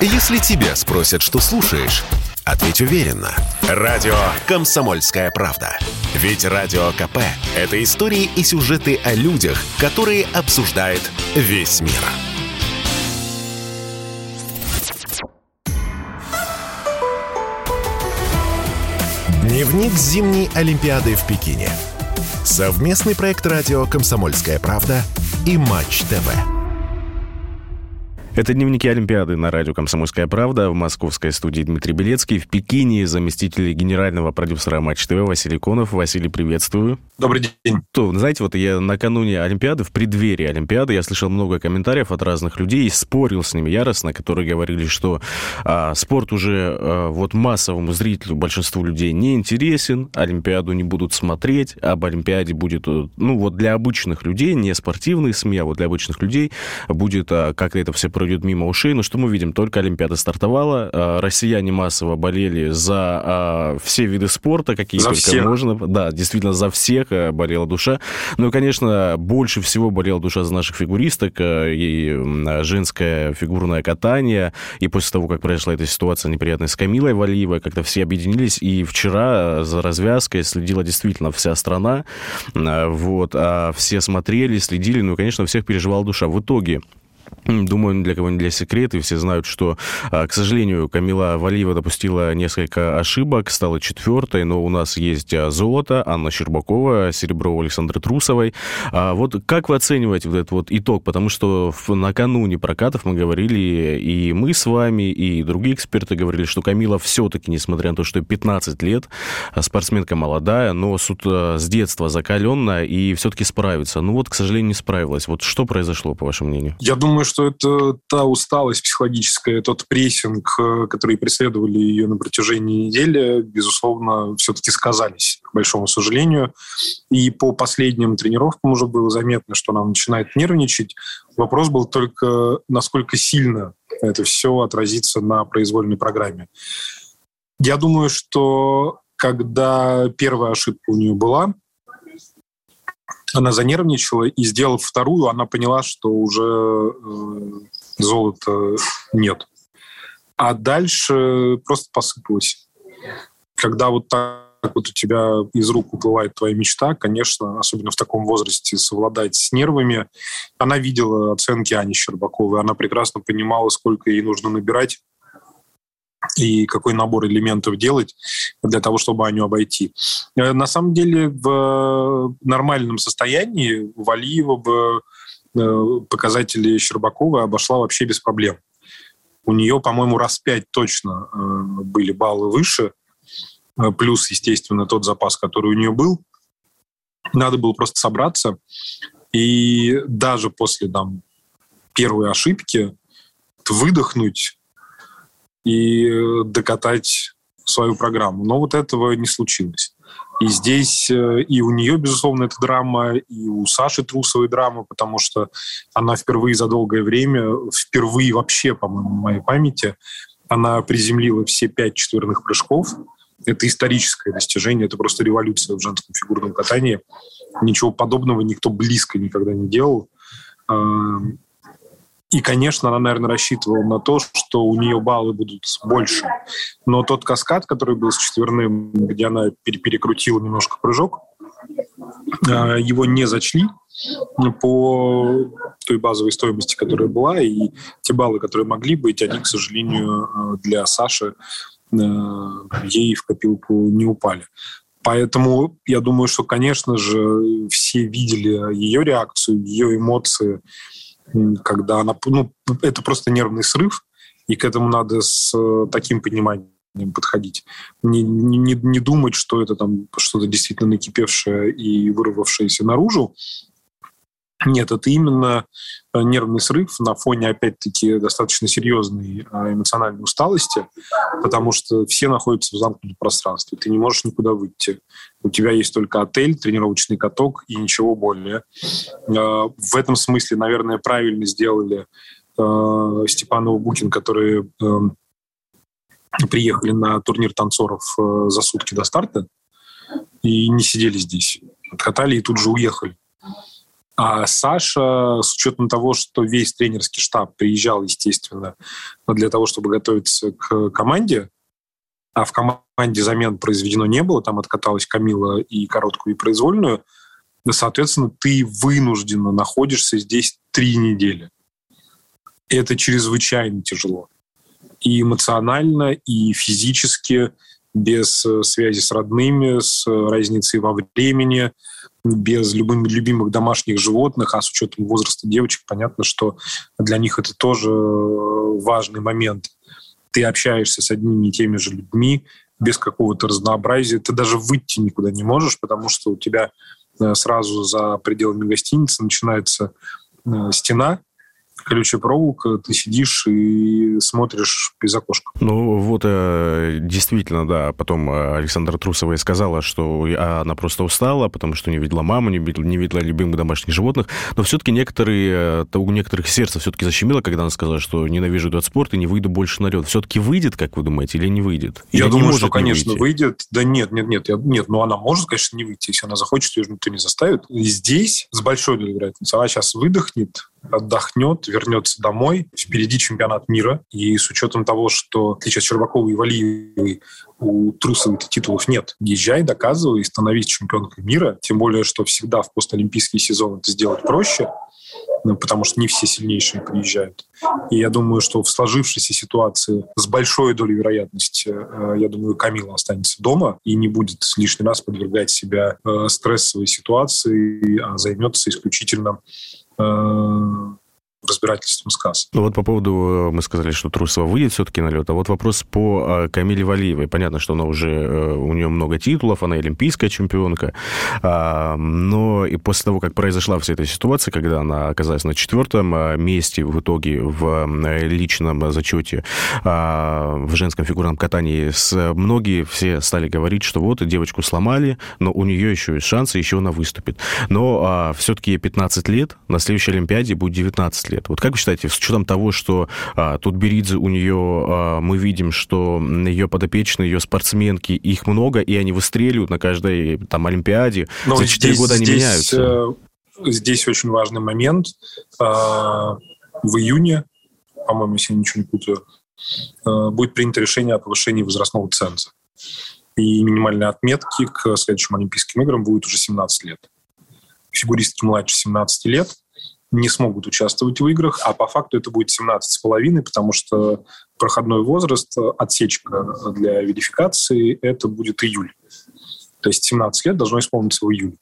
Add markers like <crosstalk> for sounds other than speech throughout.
Если тебя спросят, что слушаешь, ответь уверенно. Радио «Комсомольская правда». Ведь Радио КП – это истории и сюжеты о людях, которые обсуждает весь мир. Дневник зимней Олимпиады в Пекине. Совместный проект радио «Комсомольская правда» и «Матч ТВ». Это дневники Олимпиады на радио «Комсомольская правда». В московской студии Дмитрий Белецкий. В Пекине заместитель генерального продюсера Матч ТВ Василий Конов. Василий, приветствую. Добрый день. То, знаете, вот я накануне Олимпиады, в преддверии Олимпиады, я слышал много комментариев от разных людей и спорил с ними яростно, которые говорили, что а, спорт уже а, вот массовому зрителю, большинству людей не интересен, Олимпиаду не будут смотреть, об Олимпиаде будет, э, ну вот для обычных людей, не спортивные СМИ, а вот для обычных людей будет а, как это все пройдет мимо ушей. Но что мы видим? Только Олимпиада стартовала, а, россияне массово болели за а, все виды спорта, какие за только всех. можно. Да, действительно, за всех э, болела душа. Ну и, конечно, больше всего болела душа за наших фигуристок и женское фигурное катание. И после того, как произошла эта ситуация неприятная с Камилой Валиевой, как-то все объединились. И вчера за развязкой следила действительно вся страна. Вот, а все смотрели, следили. Ну и, конечно, всех переживала душа. В итоге Думаю, для кого не для секрета, и все знают, что, а, к сожалению, Камила Валиева допустила несколько ошибок, стала четвертой, но у нас есть а, золото, Анна Щербакова, серебро у Александры Трусовой. А вот как вы оцениваете вот этот вот итог? Потому что накануне прокатов мы говорили, и мы с вами, и другие эксперты говорили, что Камила все-таки, несмотря на то, что 15 лет, спортсменка молодая, но с, с детства закаленная и все-таки справится. Ну вот, к сожалению, не справилась. Вот что произошло, по вашему мнению? Я думаю, что что это та усталость психологическая, тот прессинг, э, который преследовали ее на протяжении недели, безусловно, все-таки сказались, к большому сожалению. И по последним тренировкам уже было заметно, что она начинает нервничать. Вопрос был только, насколько сильно это все отразится на произвольной программе. Я думаю, что когда первая ошибка у нее была, она занервничала, и, сделав вторую, она поняла, что уже э, золота нет. А дальше просто посыпалось. Когда вот так вот у тебя из рук уплывает твоя мечта, конечно, особенно в таком возрасте, совладать с нервами. Она видела оценки Ани Щербаковой, она прекрасно понимала, сколько ей нужно набирать и какой набор элементов делать для того, чтобы Аню обойти. Э, на самом деле в нормальном состоянии Валиева бы э, показатели Щербакова обошла вообще без проблем. У нее, по-моему, раз пять точно э, были баллы выше, плюс, естественно, тот запас, который у нее был. Надо было просто собраться. И даже после там, первой ошибки выдохнуть, и докатать свою программу. Но вот этого не случилось. И здесь э, и у нее, безусловно, это драма, и у Саши Трусовой драма, потому что она впервые за долгое время, впервые вообще, по-моему, в моей памяти, она приземлила все пять четверных прыжков. Это историческое достижение, это просто революция в женском фигурном катании. Ничего подобного никто близко никогда не делал. И, конечно, она, наверное, рассчитывала на то, что у нее баллы будут больше. Но тот каскад, который был с четверным, где она перекрутила немножко прыжок, а, его не зачли по той базовой стоимости, которая была, и те баллы, которые могли быть, они, к сожалению, а, для Саши а, ей в копилку не упали. Поэтому я думаю, что, конечно же, все видели ее реакцию, ее эмоции, когда она... Ну, это просто нервный срыв, и к этому надо с э, таким пониманием подходить. Не, не, не думать, что это там что-то действительно накипевшее и вырвавшееся наружу, нет, это именно э, нервный срыв на фоне, опять-таки, достаточно серьезной э, эмоциональной усталости, потому что все находятся в замкнутом пространстве. Ты не можешь никуда выйти. У тебя есть только отель, тренировочный каток и ничего более. Э, в этом смысле, наверное, правильно сделали Степанова Букин, которые приехали на турнир танцоров за сутки до старта и не сидели здесь. Откатали и тут же уехали. А Саша, с учетом того, что весь тренерский штаб приезжал, естественно, для того, чтобы готовиться к команде, а в команде замен произведено не было, там откаталась Камила и короткую, и произвольную, соответственно, ты вынужденно находишься здесь три недели. Это чрезвычайно тяжело. И эмоционально, и физически, без э, связи с родными, с разницей во времени, без любым, любимых домашних животных, а с учетом возраста девочек, понятно, что для них это тоже э, важный момент. Ты общаешься с одними и теми же людьми, без какого-то разнообразия. Ты даже выйти никуда не можешь, потому что у тебя э, сразу за пределами гостиницы начинается стена, колючая проволока, ты сидишь и смотришь из окошка. Ну, вот э, действительно, да. Потом э, Александра Трусова и сказала, что она просто устала, потому что не видела маму, не видела, не видела любимых домашних животных. Но все-таки некоторые, э, у некоторых сердце все-таки защемило, когда она сказала, что ненавижу этот спорт и не выйду больше на лед. Все-таки выйдет, как вы думаете, или не выйдет? Я или думаю, что, конечно, выйти? выйдет. Да нет, нет, нет, я, нет, но она может, конечно, не выйти. Если она захочет, ее же никто не заставит. И здесь с большой долей вероятности она сейчас выдохнет, отдохнет, вернется домой. Впереди чемпионат мира. И с учетом того, что, в отличие от Щербаковой и Валиевой, у Трусовой титулов нет. Езжай, доказывай, становись чемпионкой мира. Тем более, что всегда в постолимпийский сезон это сделать проще ну, потому что не все сильнейшие приезжают. И я думаю, что в сложившейся ситуации с большой долей вероятности, э, я думаю, Камила останется дома и не будет лишний раз подвергать себя э, стрессовой ситуации, а займется исключительно э, разбирательством с. Ну вот по поводу, э, мы сказали, что Трусова выйдет все-таки на лед, а вот вопрос по э, Камиле Валиевой. Понятно, что она уже, э, у нее много титулов, она олимпийская чемпионка, а, но и после того, как произошла вся эта ситуация, когда она оказалась на четвертом месте в итоге в личном зачете а, в женском фигурном катании, многие все стали говорить, что вот девочку сломали, но у нее еще есть шансы, еще она выступит. Но а, все-таки ей 15 лет, на следующей Олимпиаде будет 19 лет лет. Вот как вы считаете, с учетом того, что а, тут Беридзе у нее, а, мы видим, что ее подопечные, ее спортсменки, их много, и они выстреливают на каждой там Олимпиаде. Но За 4 года они здесь, меняются. Э, здесь очень важный момент. А, в июне, по-моему, если я ничего не путаю, а, будет принято решение о повышении возрастного ценза. И минимальные отметки к следующим Олимпийским играм будет уже 17 лет. Фигуристки младше 17 лет – не смогут участвовать в играх, а по факту это будет 17,5, потому что проходной возраст, отсечка для верификации, это будет июль. То есть 17 лет должно исполниться в июле.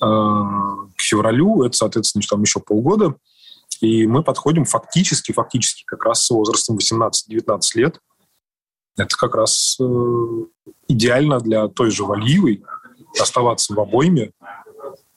А, к февралю это, соответственно, там еще полгода, и мы подходим фактически, фактически как раз с возрастом 18-19 лет. Это как раз э, идеально для той же Валиевой оставаться в обойме,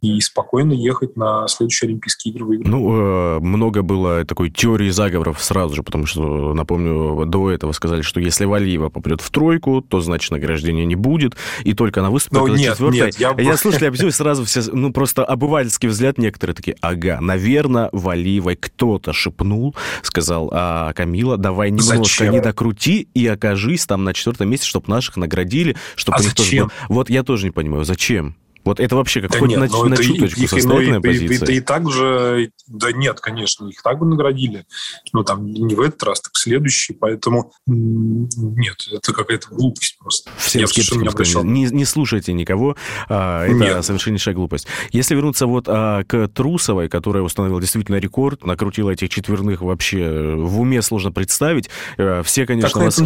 и спокойно ехать на следующие Олимпийские игры выиграть. Ну, э, много было такой теории заговоров сразу же, потому что, напомню, до этого сказали, что если Валиева попадет в тройку, то, значит, награждения не будет, и только она выступит Но нет, четвертой. Нет, я... я слушал, я объясню, сразу все, ну, просто обывательский взгляд некоторые такие, ага, наверное, Валиевой кто-то шепнул, сказал, а, Камила, давай немножко зачем? не докрути и окажись там на четвертом месте, чтобы наших наградили, чтобы а зачем? тоже. Вот я тоже не понимаю, зачем? Вот это вообще как да хоть нет, на, на чуточку их, состоятельная и, позиция. Это и, и, так же, да нет, конечно, их так бы наградили. Но там не в этот раз, так в следующий. Поэтому нет, это какая-то глупость просто. Всем Я скептикам скажу, не, не слушайте никого, а, это нет. совершеннейшая глупость. Если вернуться вот а, к Трусовой, которая установила действительно рекорд, накрутила этих четверных вообще в уме сложно представить. А, все, конечно, вас...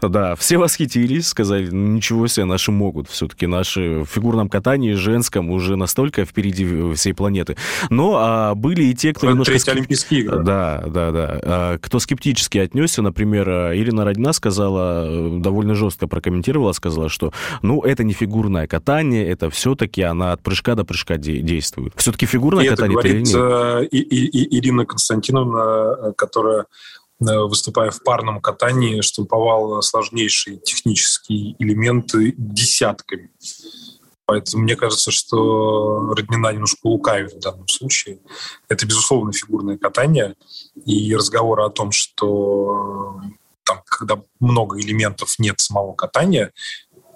да, все восхитились, сказали, ничего себе, наши могут все-таки, наши в фигурном катании женском уже настолько впереди всей планеты. Но а, были и те, кто Это немножко... Скеп... Олимпийские игры. Да, да, да. А, кто скептически отнесся, например, Ирина Родина сказала, довольно жестко прокомментировала, сказала, что, ну, это не фигурное катание, это все-таки она от прыжка до прыжка действует. Все-таки фигурное и катание это говорит, или нет? И, и, и Ирина Константиновна, которая э, выступая в парном катании, штамповала сложнейшие технические элементы десятками. Поэтому мне кажется, что Роднина немножко лукавит в данном случае. Это, безусловно, фигурное катание. И разговоры о том, что там, когда много элементов нет самого катания,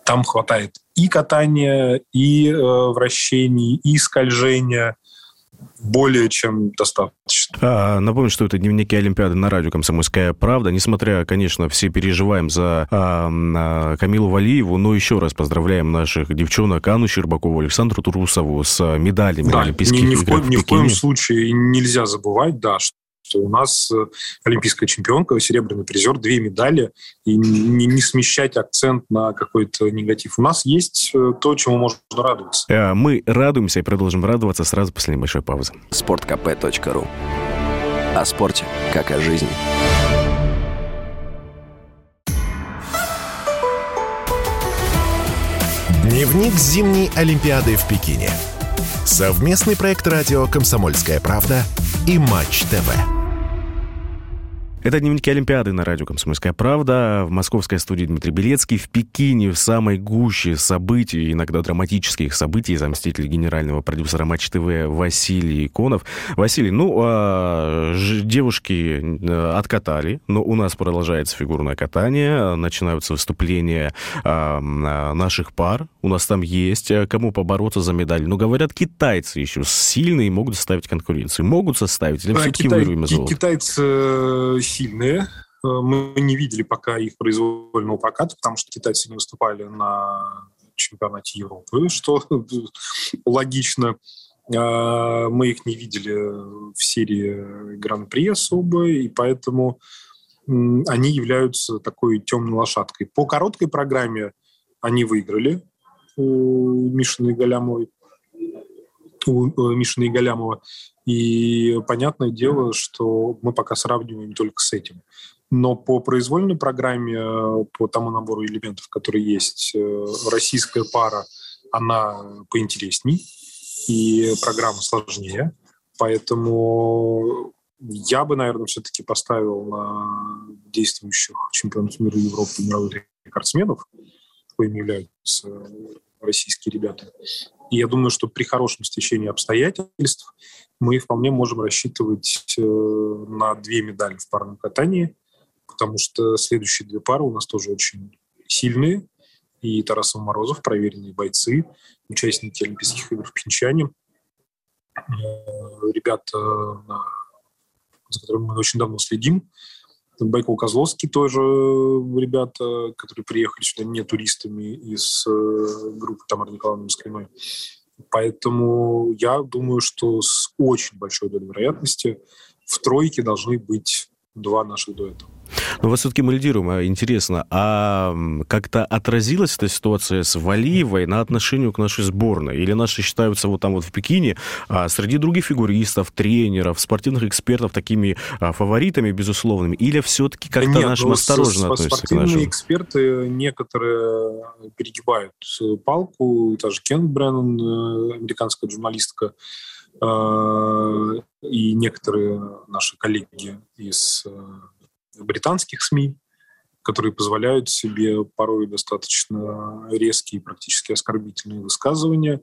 там хватает и катания, и э, вращений, и скольжения. Более чем достаточно. А, напомню, что это дневники Олимпиады на радио «Комсомольская правда». Несмотря, конечно, все переживаем за а, а, Камилу Валиеву, но еще раз поздравляем наших девчонок Анну Щербакову, Александру Турусову с медалями да, Олимпийских ни, ни, игр в, коем, ни в коем случае нельзя забывать, да, что что у нас э, олимпийская чемпионка, серебряный призер, две медали, и не, не смещать акцент на какой-то негатив. У нас есть э, то, чему можно радоваться. Э, мы радуемся и продолжим радоваться сразу после небольшой паузы. sportkp.ru О спорте, как о жизни. Дневник зимней Олимпиады в Пекине. Совместный проект радио «Комсомольская правда» и «Матч ТВ». Это «Дневники Олимпиады» на радио «Комсомольская правда». В московской студии Дмитрий Белецкий. В Пекине, в самой гуще событий, иногда драматических событий, заместитель генерального продюсера Матч ТВ Василий Иконов. Василий, ну, а, девушки э, откатали, но у нас продолжается фигурное катание, начинаются выступления а, наших пар. У нас там есть э, кому побороться за медаль. Но, говорят, китайцы еще сильные могут составить конкуренцию. Могут составить или все-таки Китай, вырвем золото? Китайцы э, сильные. Э, мы не видели пока их произвольного проката, потому что китайцы не выступали на чемпионате Европы, <laughs> что <laughs> логично. Э, мы их не видели в серии Гран-при особо, и поэтому они являются такой темной лошадкой. По короткой программе они выиграли у Мишины Галямовой у Мишины Галямова. И понятное дело, что мы пока сравниваем только с этим. Но по произвольной программе, по тому набору элементов, которые есть, э, российская пара, она поинтересней, и программа сложнее. Поэтому я бы, наверное, все-таки поставил на действующих чемпионов мира Европы мировых рекордсменов, коими являются российские ребята. И я думаю, что при хорошем стечении обстоятельств мы вполне можем рассчитывать э, на две медали в парном катании, потому что следующие две пары у нас тоже очень сильные. И Тарасов Морозов, проверенные бойцы, участники Олимпийских игр в Пинчане. Э, ребята, за которыми мы очень давно следим, Байков Козловский тоже э, ребята, которые приехали сюда не туристами из э, группы Тамары Николаевны Москвиной. Поэтому я думаю, что с очень большой долей вероятности в тройке должны быть два наших дуэта. Но вас все-таки мы лидируем. А, интересно, а как-то отразилась эта ситуация с Валиевой на отношению к нашей сборной? Или наши считаются вот там вот в Пекине а среди других фигуристов, тренеров, спортивных экспертов такими а, фаворитами безусловными? Или все-таки как-то Нет, нашим ну, осторожно относятся к нашим? эксперты некоторые перегибают палку. Та же Кен Бреннан, э, американская журналистка, э, и некоторые наши коллеги из э, британских СМИ, которые позволяют себе порой достаточно резкие, практически оскорбительные высказывания,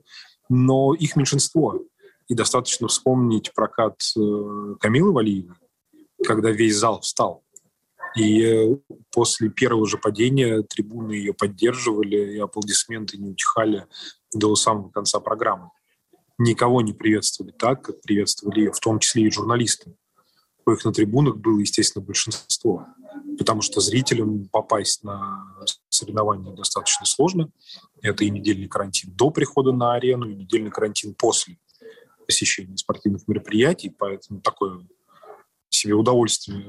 но их меньшинство. И достаточно вспомнить прокат э, Камилы Валиевой, когда весь зал встал. И э, после первого же падения трибуны ее поддерживали, и аплодисменты не утихали до самого конца программы. Никого не приветствовали так, как приветствовали ее, в том числе и журналисты коих на трибунах было, естественно, большинство. Потому что зрителям попасть на соревнования достаточно сложно. Это и недельный карантин до прихода на арену, и недельный карантин после посещения спортивных мероприятий. Поэтому такое себе удовольствие,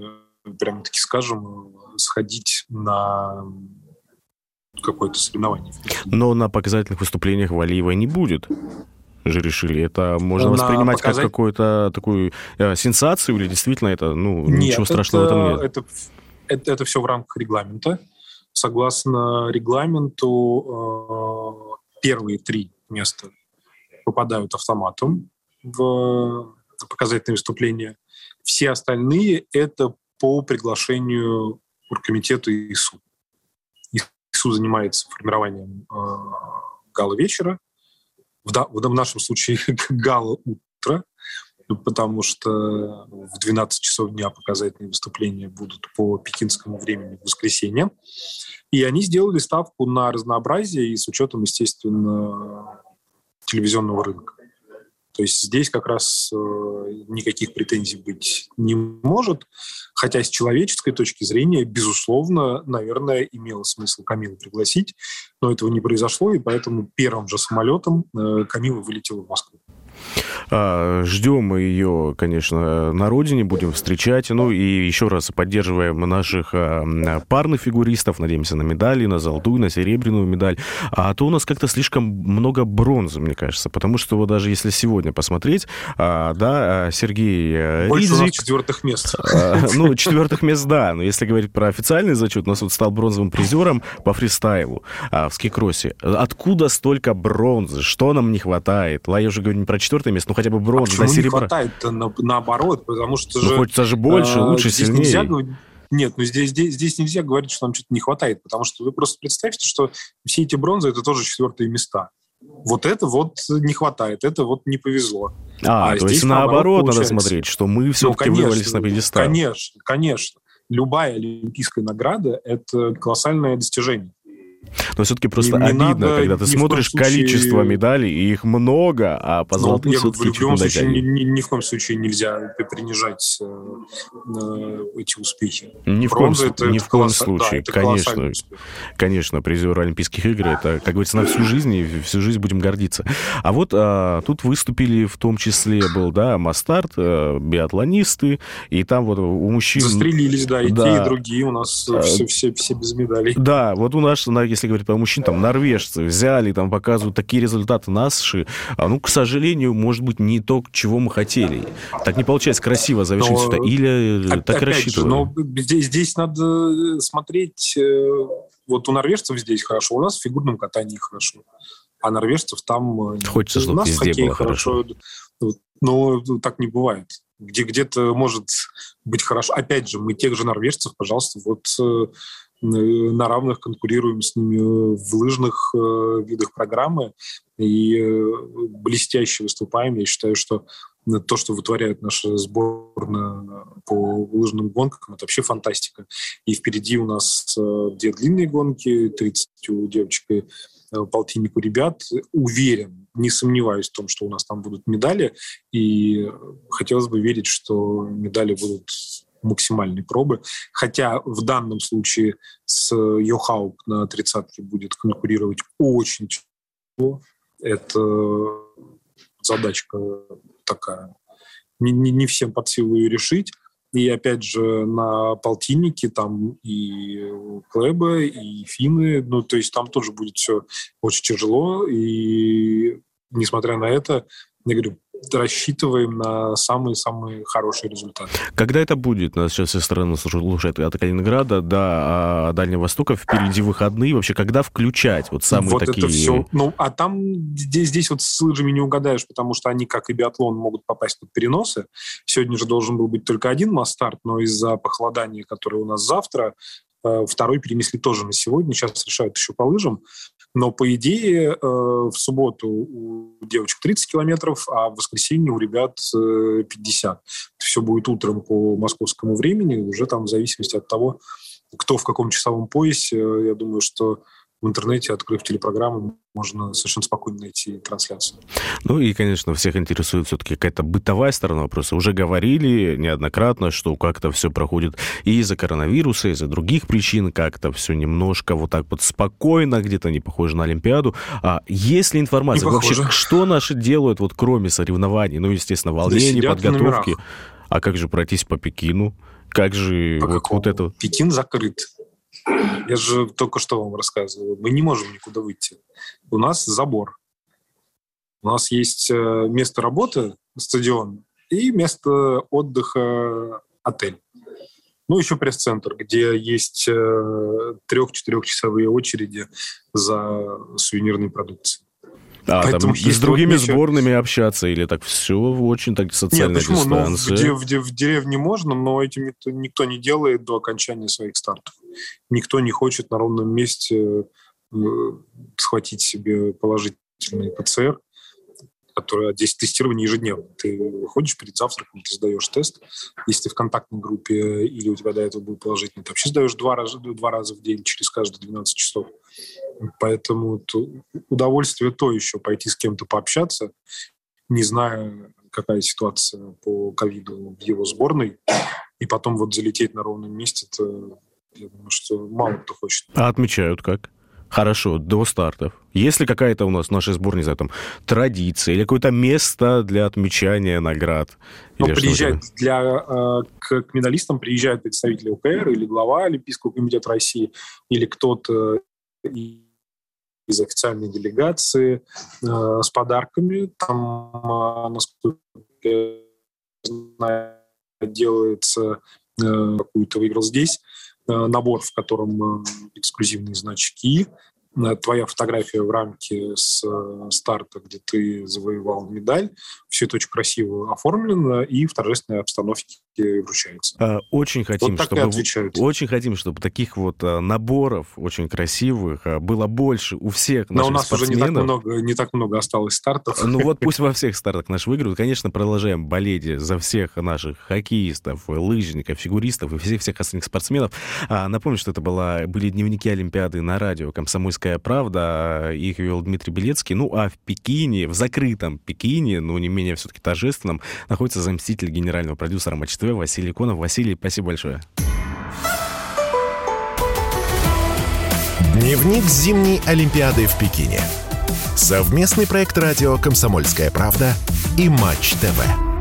прямо таки скажем, сходить на какое-то соревнование. Но на показательных выступлениях Валиева не будет же решили? Это можно воспринимать показать... как какую-то такую э, сенсацию или действительно это, ну, нет, ничего страшного это, в этом нет? Это, это, это все в рамках регламента. Согласно регламенту, э, первые три места попадают автоматом в показательные выступления. Все остальные – это по приглашению оргкомитета ИСУ. ИСУ занимается формированием э, гала вечера, в, в нашем случае <laughs> гала утро, потому что в 12 часов дня показательные выступления будут по пекинскому времени в воскресенье. И они сделали ставку на разнообразие и с учетом, естественно, телевизионного рынка. То есть здесь как раз э, никаких претензий быть не может. Хотя с человеческой точки зрения, безусловно, наверное, имело смысл Камилу пригласить, но этого не произошло, и поэтому первым же самолетом э, Камила вылетела в Москву. А, ждем ее, конечно, на родине, будем встречать. Ну и еще раз поддерживаем наших а, парных фигуристов, надеемся на медали, на золотую, на серебряную медаль. А то у нас как-то слишком много бронзы, мне кажется, потому что вот даже если сегодня посмотреть, а, да, Сергей э, Больше Ридзик... четвертых мест. Ну, четвертых мест, да, но если говорить про официальный зачет, у нас вот стал бронзовым призером по фристайлу в скикроссе. Откуда столько бронзы? Что нам не хватает? Я уже говорю не про четвертое место, ну хотя бы бронза, а да, серебро. не хватает на, наоборот, потому что ну, же... хочется же больше, а, лучше, сильнее. Нельзя. Нет, ну здесь, здесь, здесь нельзя говорить, что нам что-то не хватает, потому что вы просто представьте, что все эти бронзы – это тоже четвертые места. Вот это вот не хватает, это вот не повезло. А, а то есть наоборот, наоборот надо смотреть, что мы все-таки ну, вырвались на пьедестал. Конечно, конечно. Любая олимпийская награда – это колоссальное достижение. Но все-таки просто не, обидно, надо когда ты смотришь случае... количество медалей, и их много, а по золотым ну, все-таки В любом случае, ни, ни, ни в коем случае нельзя принижать э, э, эти успехи. Ни в коем, это, ни это в коем случае, да, конечно. Конечно, призер Олимпийских игр, это, как говорится, на всю жизнь, и всю жизнь будем гордиться. А вот а, тут выступили в том числе, был, да, Мастарт, а, биатлонисты, и там вот у мужчин... Застрелились, да, и да. те, и другие у нас а, все, все, все без медалей. Да, вот у нас, если говорить про мужчин, там, норвежцы взяли, там, показывают такие результаты наши. А, ну, к сожалению, может быть, не то, чего мы хотели. Так не получается красиво завершить но, это. Или опять так рассчитывали? но здесь, здесь надо смотреть... Э, вот у норвежцев здесь хорошо, у нас в фигурном катании хорошо. А норвежцев там... Э, Хочется, чтобы везде было хорошо. хорошо. Но так не бывает где где-то может быть хорошо. Опять же, мы тех же норвежцев, пожалуйста, вот э, на равных конкурируем с ними в лыжных э, видах программы и э, блестяще выступаем. Я считаю, что то, что вытворяет наша сборная по лыжным гонкам, это вообще фантастика. И впереди у нас э, две длинные гонки, 30 у девочек и полтинник у ребят. Уверен, не сомневаюсь в том, что у нас там будут медали. И хотелось бы верить, что медали будут максимальной пробы. Хотя в данном случае с Йохаук на тридцатке будет конкурировать очень тяжело. Это задачка такая. Не, не, не всем под силу ее решить. И опять же на полтиннике там и Клэбы, и Финны, ну то есть там тоже будет все очень тяжело. И несмотря на это, я говорю, рассчитываем на самые-самые хорошие результаты. Когда это будет? Нас сейчас со стороны слушает от Калининграда до а, Дальнего Востока. Впереди выходные. Вообще, когда включать вот самые вот такие... это все. Ну, а там здесь, здесь вот с лыжами не угадаешь, потому что они, как и биатлон, могут попасть под переносы. Сегодня же должен был быть только один масс-старт, но из-за похолодания, которое у нас завтра, э, второй перенесли тоже на сегодня. Сейчас решают еще по лыжам. Но, по идее, э, в субботу у девочек 30 километров, а в воскресенье у ребят 50. Э, Все будет утром по московскому времени, уже там в зависимости от того, кто в каком часовом поясе. Я думаю, что в интернете, открыв телепрограмму, можно совершенно спокойно найти трансляцию. Ну и, конечно, всех интересует все-таки какая-то бытовая сторона вопроса. Уже говорили неоднократно, что как-то все проходит и из-за коронавируса, и из-за других причин, как-то все немножко вот так вот спокойно, где-то не похоже на Олимпиаду. А есть ли информация вообще, что наши делают, вот кроме соревнований, ну, естественно, волнений, подготовки? А как же пройтись по Пекину? Как же по вот, вот это? Пекин закрыт. Я же только что вам рассказывал. Мы не можем никуда выйти. У нас забор. У нас есть э, место работы, стадион, и место отдыха, отель. Ну, еще пресс-центр, где есть э, трех-четырехчасовые очереди за сувенирной продукцией. А, Поэтому там и с другими вот сборными общаться, или так все очень так социальная Нет, почему? дистанция? Ну, в, в, в деревне можно, но этим никто, никто не делает до окончания своих стартов. Никто не хочет на ровном месте э, схватить себе положительный ПЦР, который здесь тестирование ежедневно. Ты выходишь перед завтраком, ты сдаешь тест. Если ты в контактной группе или у тебя до этого был положительный, ты вообще сдаешь два раза, два раза в день через каждые 12 часов. Поэтому удовольствие то еще пойти с кем-то пообщаться не зная, какая ситуация по ковиду в его сборной, и потом вот залететь на ровном месте, это, я думаю, что мало кто хочет. А отмечают как? Хорошо, до стартов. Есть ли какая-то у нас в нашей сборной, не знаю, там, традиция или какое-то место для отмечания наград? Ну, приезжает для, э, к, к медалистам приезжают представители УКР или глава Олимпийского комитета России, или кто-то из официальной делегации э, с подарками. Там, э, насколько я знаю, делается э, какую-то выиграл здесь набор, в котором э, эксклюзивные значки, твоя фотография в рамке с э, старта, где ты завоевал медаль. Все это очень красиво оформлено и в торжественной обстановке вручается. А, очень хотим, вот чтобы очень хотим, чтобы таких вот а, наборов очень красивых а, было больше у всех наших Но у нас спортсменов. уже не так много, не так много осталось стартов. Ну вот <laughs> пусть во всех стартах наши выиграют. Конечно, продолжаем болеть за всех наших хоккеистов, лыжников, фигуристов и всех всех остальных спортсменов. Напомню, что это была, были дневники Олимпиады на радио «Комсомольская «Комсомольская правда». Их вел Дмитрий Белецкий. Ну, а в Пекине, в закрытом Пекине, ну, не менее все-таки торжественном, находится заместитель генерального продюсера Матч ТВ Василий Конов. Василий, спасибо большое. Дневник зимней Олимпиады в Пекине. Совместный проект радио «Комсомольская правда» и Матч ТВ.